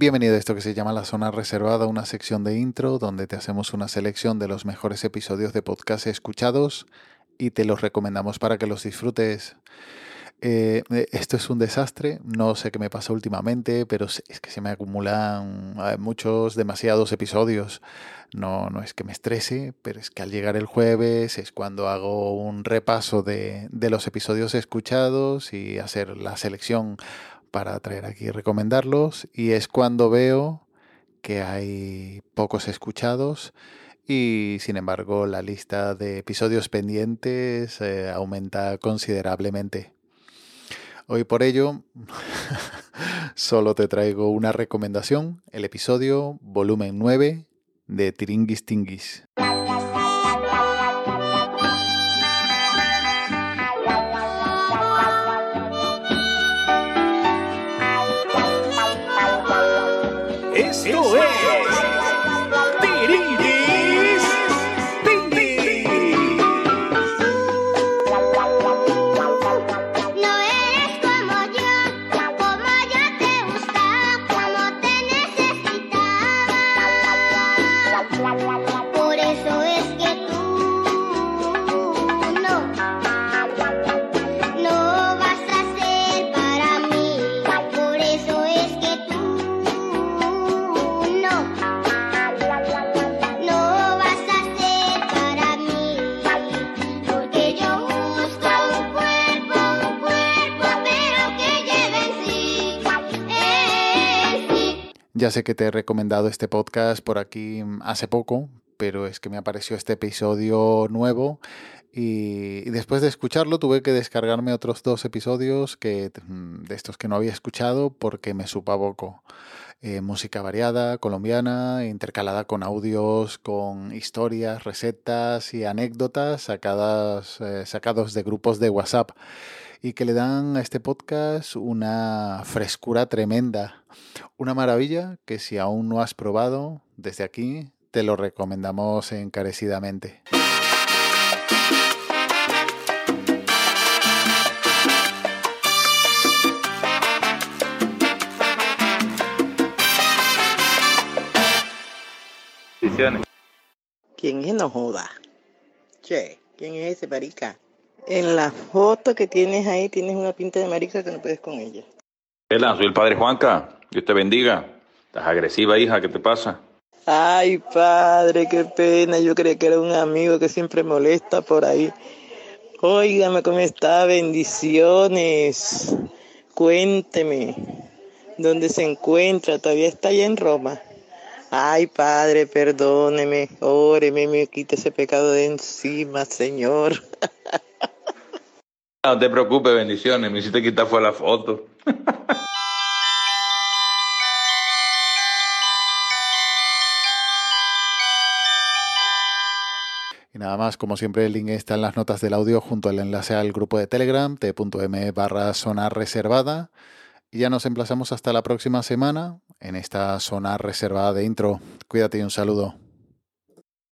Bienvenido a esto que se llama La Zona Reservada, una sección de intro donde te hacemos una selección de los mejores episodios de podcast escuchados y te los recomendamos para que los disfrutes. Eh, esto es un desastre, no sé qué me pasa últimamente, pero es que se me acumulan eh, muchos, demasiados episodios. No, no es que me estrese, pero es que al llegar el jueves es cuando hago un repaso de los episodios escuchados y hacer la selección para traer aquí y recomendarlos. Y es cuando veo que hay pocos escuchados y sin embargo la lista de episodios pendientes eh, aumenta considerablemente. Hoy por ello solo te traigo una recomendación, el episodio volumen 9 de Tiringuis Tinguis. Bye. Ya sé que te he recomendado este podcast por aquí mm, hace poco, pero es que me apareció este episodio nuevo y, después de escucharlo tuve que descargarme otros dos episodios que, mm, de estos que no había escuchado porque me supa poco. Eh, música variada, colombiana, intercalada con audios, con historias, recetas y anécdotas sacadas, eh, sacados de grupos de WhatsApp y que le dan a este podcast una frescura tremenda. Una maravilla que si aún no has probado, desde aquí te lo recomendamos encarecidamente. ¿Quién es no joda? Che, ¿quién es ese marica? En la foto que tienes ahí tienes una pinta de marica que no puedes con ella. Hola, soy el padre Juanca. Dios te bendiga. Estás agresiva, hija. ¿Qué te pasa? Ay, padre, qué pena. Yo creía que era un amigo que siempre molesta por ahí. Óigame cómo está. Bendiciones. Cuénteme. ¿Dónde se encuentra? ¿Todavía está allá en Roma? Ay, Padre, perdóneme, óreme, me quite ese pecado de encima, Señor. No te preocupes, bendiciones. Me hiciste quitar fue la foto. Nada más, como siempre, el link está en las notas del audio junto al enlace al grupo de Telegram, t.m barra zona reservada. Y ya nos emplazamos hasta la próxima semana en esta zona reservada de intro. Cuídate y un saludo.